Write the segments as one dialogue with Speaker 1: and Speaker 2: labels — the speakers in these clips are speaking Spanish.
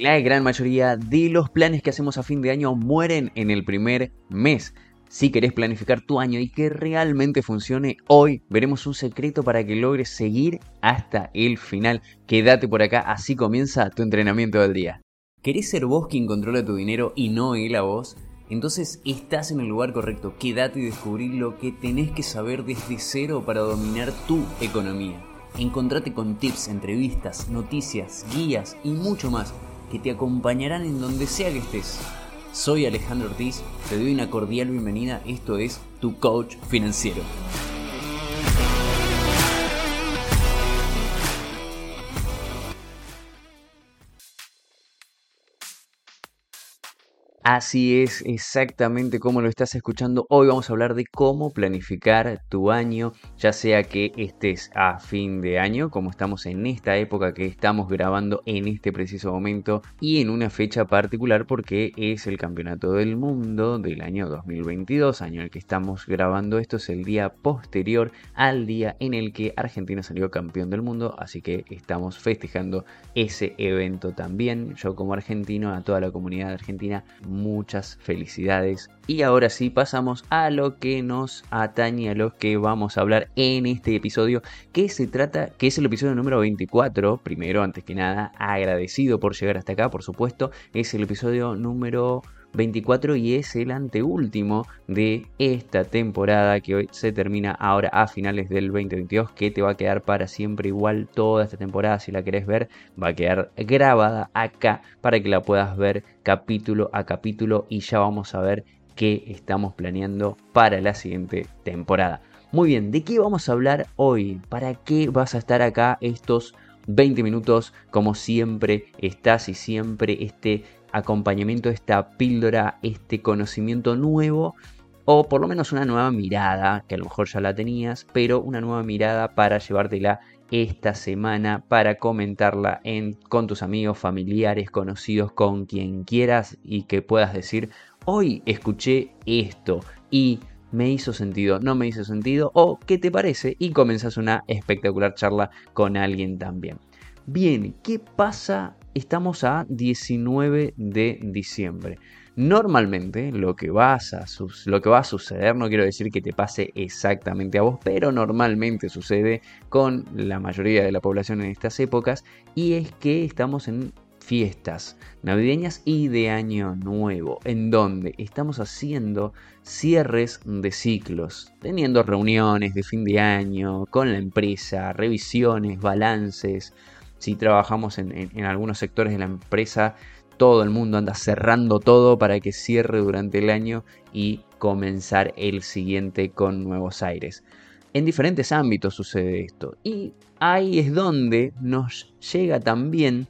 Speaker 1: La gran mayoría de los planes que hacemos a fin de año mueren en el primer mes. Si querés planificar tu año y que realmente funcione, hoy veremos un secreto para que logres seguir hasta el final. Quédate por acá, así comienza tu entrenamiento del día. ¿Querés ser vos quien controla tu dinero y no él a vos? Entonces estás en el lugar correcto. Quédate y descubrí lo que tenés que saber desde cero para dominar tu economía. Encontrate con tips, entrevistas, noticias, guías y mucho más que te acompañarán en donde sea que estés. Soy Alejandro Ortiz, te doy una cordial bienvenida, esto es Tu Coach Financiero. Así es, exactamente como lo estás escuchando. Hoy vamos a hablar de cómo planificar tu año, ya sea que estés a fin de año, como estamos en esta época que estamos grabando en este preciso momento y en una fecha particular porque es el Campeonato del Mundo del año 2022, año en el que estamos grabando esto, es el día posterior al día en el que Argentina salió campeón del mundo, así que estamos festejando ese evento también. Yo como argentino, a toda la comunidad argentina, muchas felicidades. Y ahora sí pasamos a lo que nos atañe, a lo que vamos a hablar en este episodio, que se trata, que es el episodio número 24. Primero, antes que nada, agradecido por llegar hasta acá, por supuesto. Es el episodio número 24 y es el anteúltimo de esta temporada que hoy se termina ahora a finales del 2022 que te va a quedar para siempre igual toda esta temporada si la querés ver va a quedar grabada acá para que la puedas ver capítulo a capítulo y ya vamos a ver qué estamos planeando para la siguiente temporada. Muy bien, ¿de qué vamos a hablar hoy? ¿Para qué vas a estar acá estos 20 minutos como siempre estás y siempre este acompañamiento, esta píldora, este conocimiento nuevo o por lo menos una nueva mirada, que a lo mejor ya la tenías, pero una nueva mirada para llevártela esta semana, para comentarla en, con tus amigos, familiares, conocidos, con quien quieras y que puedas decir, hoy escuché esto y me hizo sentido, no me hizo sentido, o qué te parece, y comenzas una espectacular charla con alguien también. Bien, ¿qué pasa estamos a 19 de diciembre. Normalmente lo que, lo que va a suceder, no quiero decir que te pase exactamente a vos, pero normalmente sucede con la mayoría de la población en estas épocas, y es que estamos en fiestas navideñas y de año nuevo, en donde estamos haciendo cierres de ciclos, teniendo reuniones de fin de año con la empresa, revisiones, balances, si trabajamos en, algunos sectores de la empresa, todo el mundo anda cerrando todo para que cierre durante el año y comenzar el siguiente con nuevos aires. En diferentes ámbitos sucede esto. Y ahí es donde nos llega también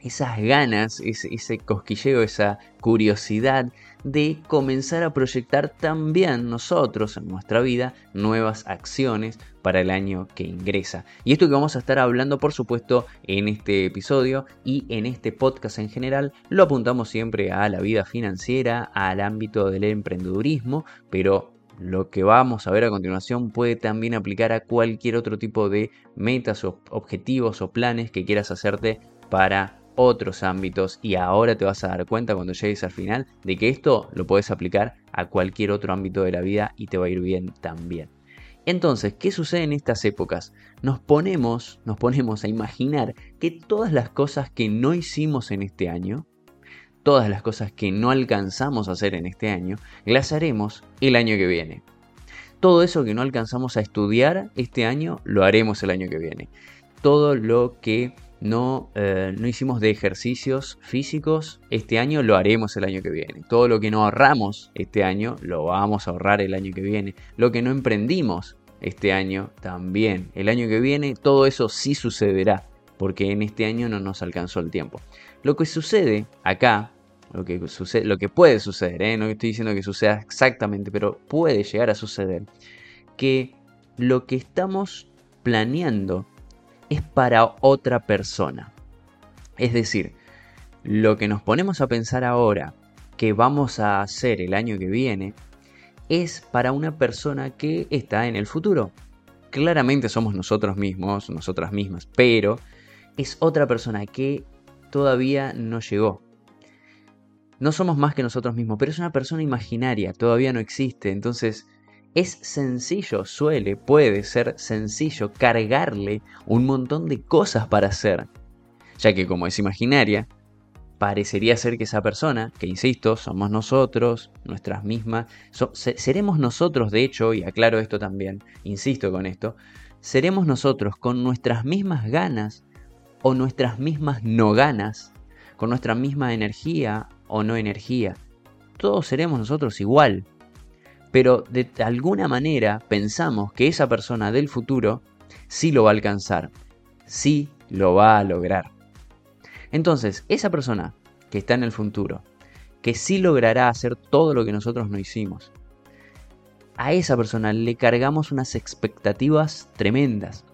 Speaker 1: esas ganas, ese, cosquilleo, esa curiosidad de comenzar a proyectar también nosotros en nuestra vida nuevas acciones para el año que ingresa. Y esto que vamos a estar hablando, por supuesto, en este episodio y en este podcast en general, lo apuntamos siempre a la vida financiera, al ámbito del emprendedurismo, pero lo que vamos a ver a continuación puede también aplicar a cualquier otro tipo de metas o objetivos o planes que quieras hacerte para otros ámbitos y ahora te vas a dar cuenta cuando llegues al final de que esto lo puedes aplicar a cualquier otro ámbito de la vida y te va a ir bien también. Entonces, ¿qué sucede en estas épocas? Nos ponemos, nos ponemos a imaginar que todas las cosas que no hicimos en este año, todas las cosas que no alcanzamos a hacer en este año, las haremos el año que viene. Todo eso que no alcanzamos a estudiar este año, lo haremos el año que viene. Todo lo que no, eh, no hicimos de ejercicios físicos, este año lo haremos el año que viene. Todo lo que no ahorramos este año, lo vamos a ahorrar el año que viene. Lo que no emprendimos este año, también. El año que viene, todo eso sí sucederá, porque en este año no nos alcanzó el tiempo. Lo que sucede acá, lo que, sucede, lo que puede suceder, ¿eh? no estoy diciendo que suceda exactamente, pero puede llegar a suceder, que lo que estamos planeando es para otra persona. Es decir, lo que nos ponemos a pensar ahora que vamos a hacer el año que viene es para una persona que está en el futuro. Claramente somos nosotros mismos, nosotras mismas, pero es otra persona que todavía no llegó. No somos más que nosotros mismos, pero es una persona imaginaria, todavía no existe. Entonces, es sencillo, suele, puede ser sencillo cargarle un montón de cosas para hacer. Ya que como es imaginaria, parecería ser que esa persona, que insisto, somos nosotros, nuestras mismas, seremos nosotros, de hecho, y aclaro esto también, insisto con esto, seremos nosotros con nuestras mismas ganas o nuestras mismas no ganas, con nuestra misma energía o no energía. Todos seremos nosotros igual. Pero de alguna manera pensamos que esa persona del futuro sí lo va a alcanzar, sí lo va a lograr. Entonces, esa persona que está en el futuro, que sí logrará hacer todo lo que nosotros no hicimos, a esa persona le cargamos unas expectativas tremendas.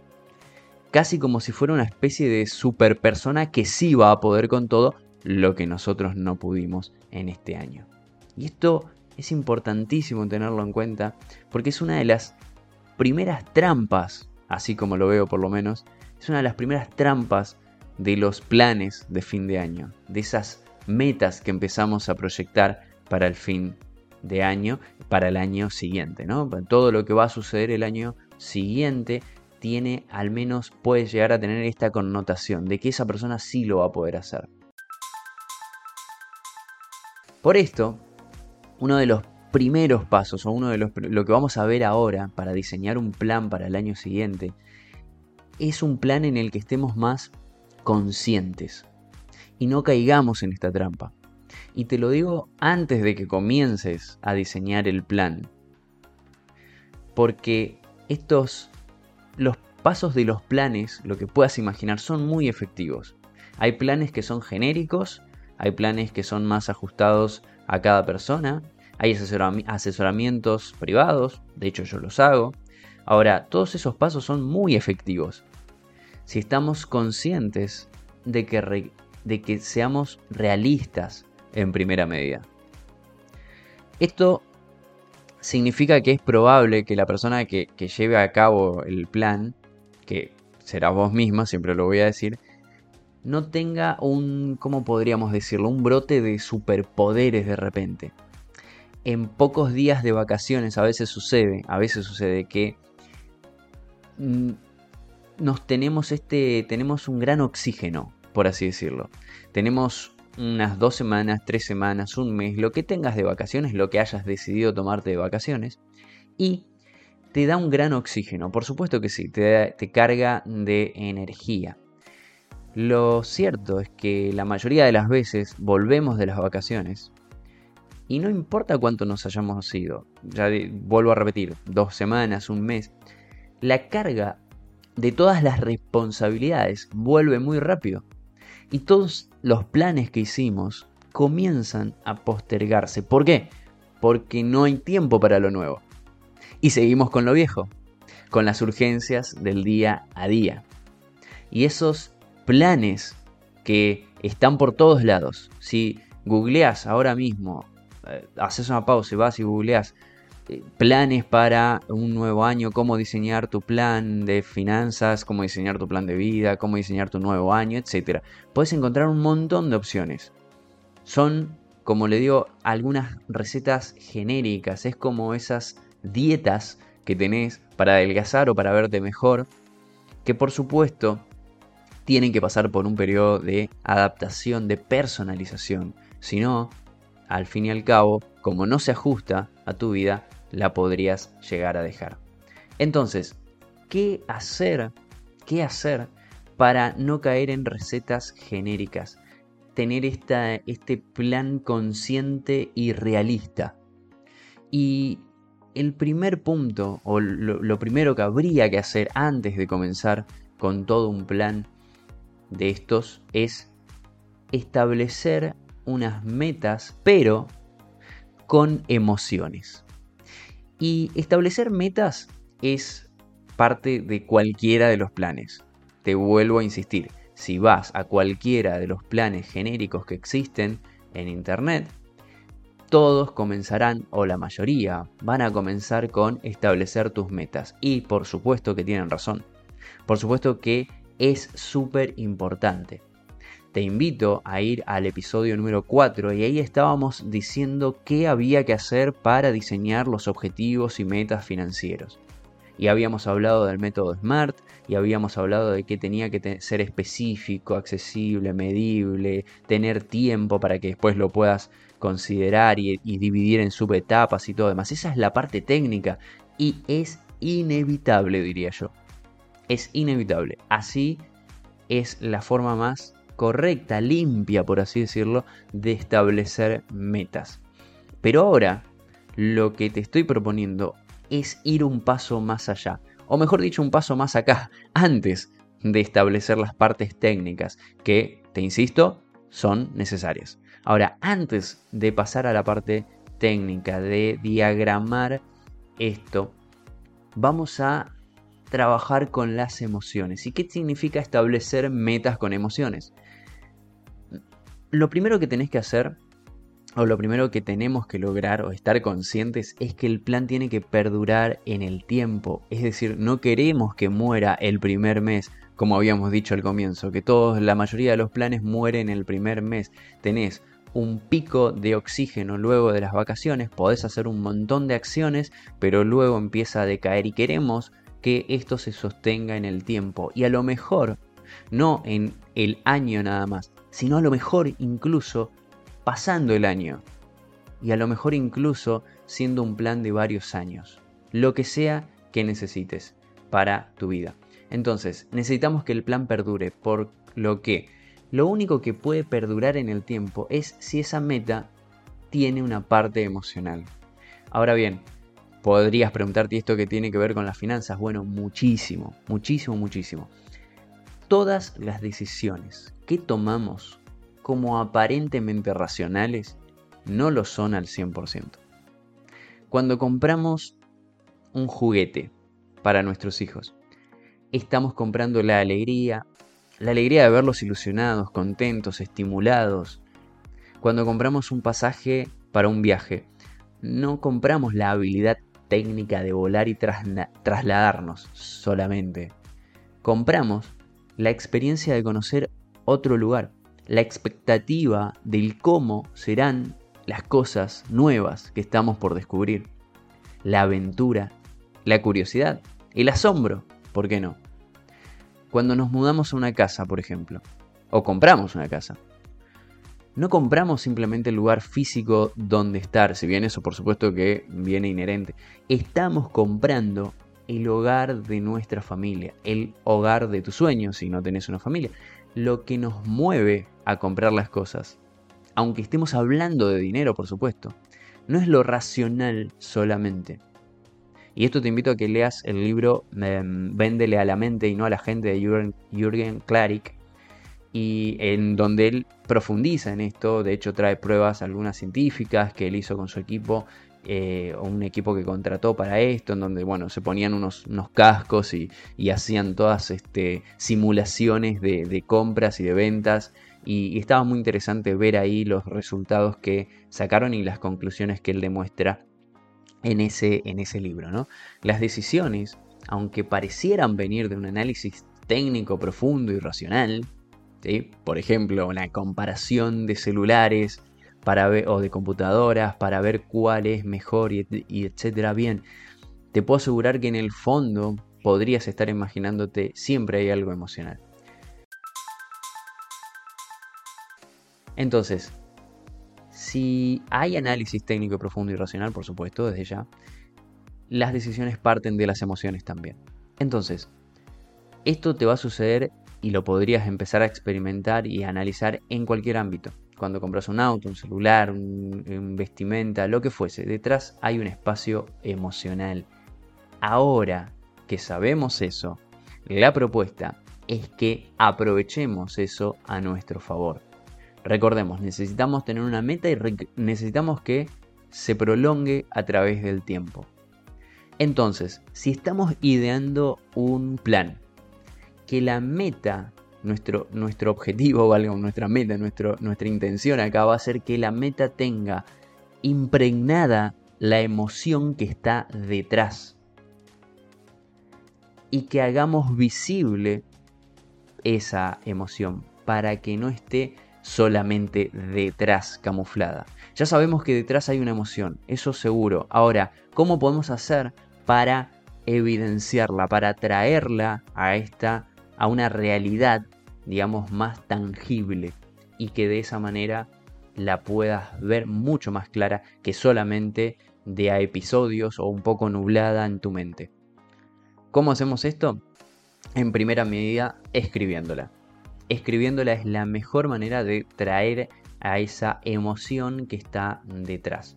Speaker 1: Casi como si fuera una especie de super persona que sí va a poder con todo lo que nosotros no pudimos en este año. Y esto es importantísimo tenerlo en cuenta porque es una de las primeras trampas, así como lo veo por lo menos, es una de las primeras trampas de los planes de fin de año, de esas metas que empezamos a proyectar para el fin de año, para el año siguiente, ¿no? Todo lo que va a suceder el año siguiente tiene, al menos puede llegar a tener esta connotación de que esa persona sí lo va a poder hacer. Por esto, uno de los primeros pasos o uno de los, lo que vamos a ver ahora para diseñar un plan para el año siguiente es un plan en el que estemos más conscientes y no caigamos en esta trampa. Y te lo digo antes de que comiences a diseñar el plan. Porque estos, los pasos de los planes, lo que puedas imaginar, son muy efectivos. Hay planes que son genéricos, hay planes que son más ajustados a cada persona, hay asesoramientos privados, de hecho yo los hago. Ahora, todos esos pasos son muy efectivos. Si estamos conscientes de que, de que seamos realistas en primera medida. Esto significa que es probable que la persona que, que lleve a cabo el plan, que será vos misma, siempre lo voy a decir, no tenga un, ¿cómo podríamos decirlo? Un brote de superpoderes de repente. En pocos días de vacaciones a veces sucede, a veces sucede que mm, nos tenemos este, tenemos un gran oxígeno, por así decirlo. Tenemos unas dos semanas, tres semanas, un mes, lo que tengas de vacaciones, lo que hayas decidido tomarte de vacaciones, y te da un gran oxígeno, por supuesto que sí, te, te carga de energía. Lo cierto es que la mayoría de las veces volvemos de las vacaciones y no importa cuánto nos hayamos ido, ya vuelvo a repetir, dos semanas, un mes, la carga de todas las responsabilidades vuelve muy rápido y todos los planes que hicimos comienzan a postergarse. ¿Por qué? Porque no hay tiempo para lo nuevo. Y seguimos con lo viejo, con las urgencias del día a día. Y esos planes que están por todos lados. Si googleas ahora mismo, eh, haces una pausa y vas y googleas eh, planes para un nuevo año, cómo diseñar tu plan de finanzas, cómo diseñar tu plan de vida, cómo diseñar tu nuevo año, etc. Puedes encontrar un montón de opciones. Son, como le digo, algunas recetas genéricas. Es como esas dietas que tenés para adelgazar o para verte mejor. Que por supuesto tienen que pasar por un periodo de adaptación, de personalización. Si no, al fin y al cabo, como no se ajusta a tu vida, la podrías llegar a dejar. Entonces, ¿qué hacer? ¿Qué hacer para no caer en recetas genéricas? Tener esta, este plan consciente y realista. Y el primer punto, o lo primero que habría que hacer antes de comenzar con todo un plan de estos es establecer unas metas, pero con emociones. Y establecer metas es parte de cualquiera de los planes. Te vuelvo a insistir, si vas a cualquiera de los planes genéricos que existen en Internet, todos comenzarán, o la mayoría, van a comenzar con establecer tus metas. Y por supuesto que tienen razón. Por supuesto que es súper importante. te invito a ir al episodio número 4 y ahí estábamos diciendo qué había que hacer para diseñar los objetivos y metas financieros. Y habíamos hablado del método SMART y habíamos hablado de que tenía que ser específico, accesible, medible, tener tiempo para que después lo puedas considerar y, y dividir en subetapas y todo demás. Esa es la parte técnica y es inevitable, diría yo. Es inevitable. Así es la forma más correcta, limpia, por así decirlo, de establecer metas. Pero ahora, lo que te estoy proponiendo es ir un paso más allá, o mejor dicho, un paso más acá, antes de establecer las partes técnicas, que, te insisto, son necesarias. Ahora, antes de pasar a la parte técnica, de diagramar esto, vamos a trabajar con las emociones. ¿Y qué significa establecer metas con emociones? lo primero que tenés que hacer, o lo primero que tenemos que lograr o estar conscientes, es que el plan tiene que perdurar en el tiempo. Es decir, no queremos que muera el primer mes, como habíamos dicho al comienzo, que todos, la mayoría de los planes mueren el primer mes. Tenés un pico de oxígeno luego de las vacaciones, podés hacer un montón de acciones, pero luego empieza a decaer y queremos que esto se sostenga en el tiempo. Y a lo mejor, no en el año nada más, sino a lo mejor incluso pasando el año y a lo mejor incluso siendo un plan de varios años, lo que sea que necesites para tu vida. Entonces, necesitamos que el plan perdure, por lo que lo único que puede perdurar en el tiempo es si esa meta tiene una parte emocional. Ahora bien, podrías preguntarte esto que tiene que ver con las finanzas. Bueno, muchísimo, muchísimo, muchísimo. Todas las decisiones que tomamos como aparentemente racionales no lo son al 100%. Cuando compramos un juguete para nuestros hijos, estamos comprando la alegría, la alegría de verlos ilusionados, contentos, estimulados. Cuando compramos un pasaje para un viaje, no compramos la habilidad técnica de volar y trasladarnos solamente. Compramos la experiencia de conocer otro lugar, la expectativa del cómo serán las cosas nuevas que estamos por descubrir, la aventura, la curiosidad, el asombro, ¿por qué no? Cuando nos mudamos a una casa, por ejemplo, o compramos una casa, no compramos simplemente el lugar físico donde estar, si bien eso por supuesto que viene inherente, estamos comprando el hogar de nuestra familia, el hogar de tus sueños si no tenés una familia, lo que nos mueve a comprar las cosas. Aunque estemos hablando de dinero, por supuesto. No es lo racional solamente. Y esto te invito a que leas el libro em, Véndele a la mente y no a la gente de Jürgen, Jürgen Klarik, y en donde él profundiza en esto, de hecho trae pruebas algunas científicas que él hizo con su equipo eh, un equipo que contrató para esto, en donde bueno, se ponían unos, unos cascos y, hacían todas este, simulaciones de, compras y de ventas. Y, estaba muy interesante ver ahí los resultados que sacaron y las conclusiones que él demuestra en ese, en ese libro. ¿no? Las decisiones, aunque parecieran venir de un análisis técnico profundo y racional, por ejemplo, una comparación de celulares para ver, o de computadoras para ver cuál es mejor y, y etcétera. Bien, te puedo asegurar que en el fondo podrías estar imaginándote siempre hay algo emocional. Entonces, si hay análisis técnico profundo y racional, por supuesto, desde ya, las decisiones parten de las emociones también. Entonces, esto te va a suceder y lo podrías empezar a experimentar y analizar en cualquier ámbito cuando compras un auto, un celular, un, vestimenta, lo que fuese, detrás hay un espacio emocional. Ahora que sabemos eso, la propuesta es que aprovechemos eso a nuestro favor. Recordemos, necesitamos tener una meta y necesitamos que se prolongue a través del tiempo. Entonces, si estamos ideando un plan, que la meta nuestro, nuestro objetivo, valga, nuestra meta, nuestra intención acá va a ser que la meta tenga impregnada la emoción que está detrás. Y que hagamos visible esa emoción. para que no esté solamente detrás camuflada. Ya sabemos que detrás hay una emoción, eso seguro. Ahora, ¿cómo podemos hacer para evidenciarla, para traerla a esta a una realidad, digamos, más tangible y que de esa manera la puedas ver mucho más clara que solamente de a episodios o un poco nublada en tu mente. ¿Cómo hacemos esto? En primera medida, escribiéndola. Escribiéndola es la mejor manera de traer a esa emoción que está detrás.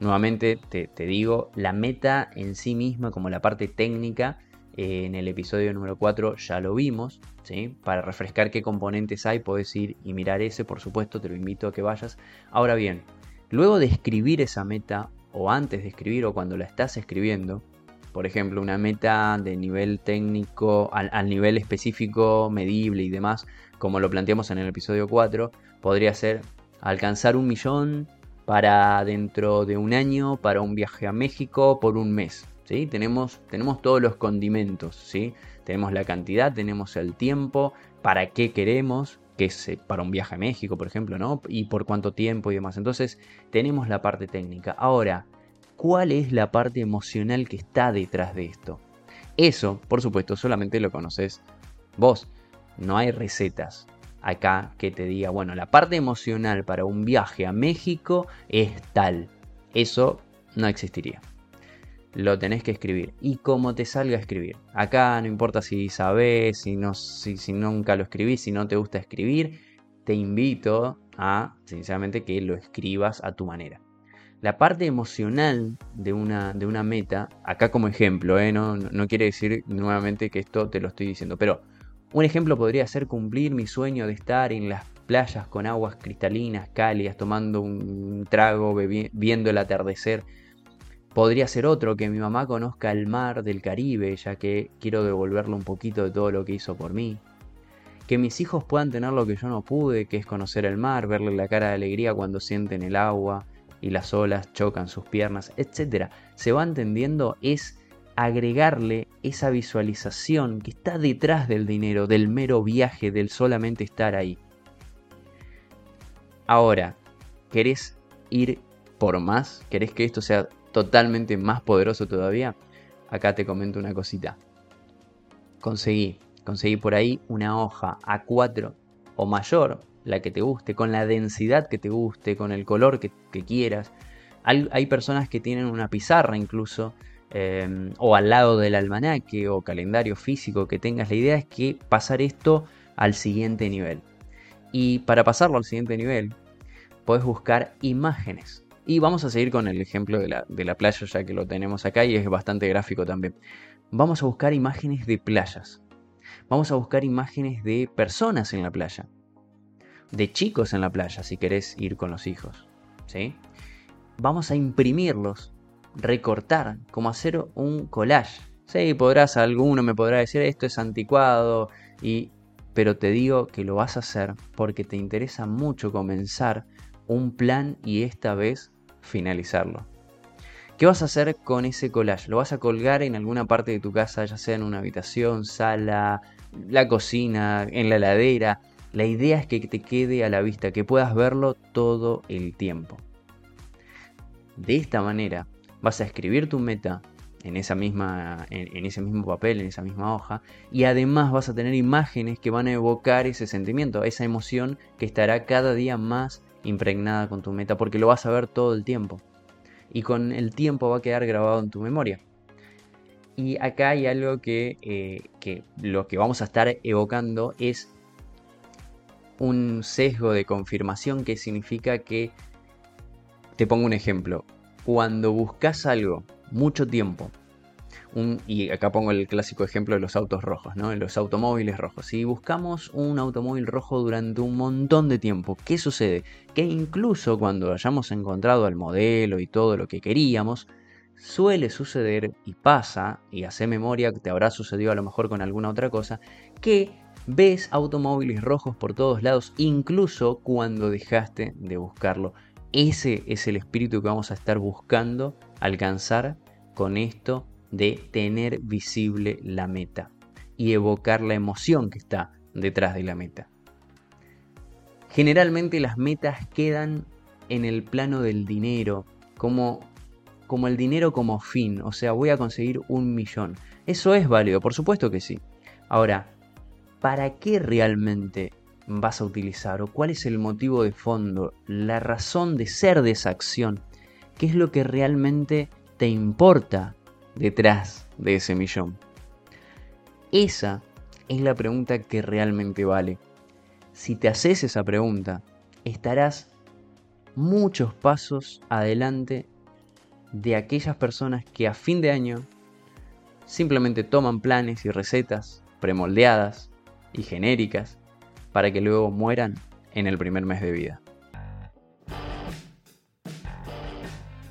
Speaker 1: Nuevamente te, digo, la meta en sí misma como la parte técnica en el episodio número 4 ya lo vimos, ¿sí? Para refrescar qué componentes hay, puedes ir y mirar ese, por supuesto, te lo invito a que vayas. Ahora bien, luego de escribir esa meta, o antes de escribir, o cuando la estás escribiendo, por ejemplo, una meta de nivel técnico, al, al nivel específico, medible y demás, como lo planteamos en el episodio 4, podría ser alcanzar un millón para dentro de un año, para un viaje a México por un mes. Tenemos, tenemos todos los condimentos, ¿sí? Tenemos la cantidad, tenemos el tiempo, para qué queremos, que para un viaje a México, por ejemplo, ¿no? Y por cuánto tiempo y demás. Entonces, tenemos la parte técnica. Ahora, ¿cuál es la parte emocional que está detrás de esto? Eso, por supuesto, solamente lo conoces vos. No hay recetas acá que te diga, bueno, la parte emocional para un viaje a México es tal. Eso no existiría lo tenés que escribir. Y como te salga a escribir. Acá no importa si sabes, si, no, si, si nunca lo escribís, si no te gusta escribir, te invito a, sinceramente, que lo escribas a tu manera. La parte emocional de una, de una meta, acá como ejemplo, ¿eh? no, no quiere decir nuevamente que esto te lo estoy diciendo, pero un ejemplo podría ser cumplir mi sueño de estar en las playas con aguas cristalinas, cálidas, tomando un trago, viendo el atardecer Podría ser otro, que mi mamá conozca el mar del Caribe, ya que quiero devolverle un poquito de todo lo que hizo por mí. Que mis hijos puedan tener lo que yo no pude, que es conocer el mar, verle la cara de alegría cuando sienten el agua y las olas chocan sus piernas, etc. Se va entendiendo, es agregarle esa visualización que está detrás del dinero, del mero viaje, del solamente estar ahí. Ahora, ¿querés ir por más? ¿Querés que esto sea totalmente más poderoso todavía, acá te comento una cosita. Conseguí, conseguí por ahí una hoja A4 o mayor, la que te guste, con la densidad que te guste, con el color que, quieras. Hay, personas que tienen una pizarra incluso, em, o al lado del almanaque o calendario físico que tengas. La idea es que pasar esto al siguiente nivel. Y para pasarlo al siguiente nivel, puedes buscar imágenes y vamos a seguir con el ejemplo de la, de la playa ya que lo tenemos acá y es bastante gráfico también. Vamos a buscar imágenes de playas. Vamos a buscar imágenes de personas en la playa. De chicos en la playa si querés ir con los hijos. ¿sí? Vamos a imprimirlos, recortar, como hacer un collage. Sí, podrás, alguno me podrá decir esto es anticuado, y, pero te digo que lo vas a hacer porque te interesa mucho comenzar un plan y esta vez finalizarlo. ¿Qué vas a hacer con ese collage? ¿Lo vas a colgar en alguna parte de tu casa, ya sea en una habitación, sala, la cocina, en la heladera? La idea es que te quede a la vista, que puedas verlo todo el tiempo. De esta manera vas a escribir tu meta en, esa misma, en, ese mismo papel, en esa misma hoja, y además vas a tener imágenes que van a evocar ese sentimiento, esa emoción que estará cada día más impregnada con tu meta porque lo vas a ver todo el tiempo. Y con el tiempo va a quedar grabado en tu memoria. Y acá hay algo que, eh, que lo que vamos a estar evocando es un sesgo de confirmación que significa que, te pongo un ejemplo, cuando buscas algo mucho tiempo y acá pongo el clásico ejemplo de los autos rojos, ¿no? los automóviles rojos. Si buscamos un automóvil rojo durante un montón de tiempo, ¿qué sucede? Que incluso cuando hayamos encontrado el modelo y todo lo que queríamos, suele suceder y pasa, y hace memoria que te habrá sucedido a lo mejor con alguna otra cosa, que ves automóviles rojos por todos lados, incluso cuando dejaste de buscarlo. Ese es el espíritu que vamos a estar buscando alcanzar con esto de tener visible la meta y evocar la emoción que está detrás de la meta. Generalmente las metas quedan en el plano del dinero, como, como el dinero como fin, o sea, voy a conseguir un millón. Eso es válido, por supuesto que sí. Ahora, ¿para qué realmente vas a utilizar o cuál es el motivo de fondo, la razón de ser de esa acción? ¿Qué es lo que realmente te importa detrás de ese millón? Esa es la pregunta que realmente vale. Si te haces esa pregunta, estarás muchos pasos adelante de aquellas personas que a fin de año simplemente toman planes y recetas premoldeadas y genéricas para que luego mueran en el primer mes de vida.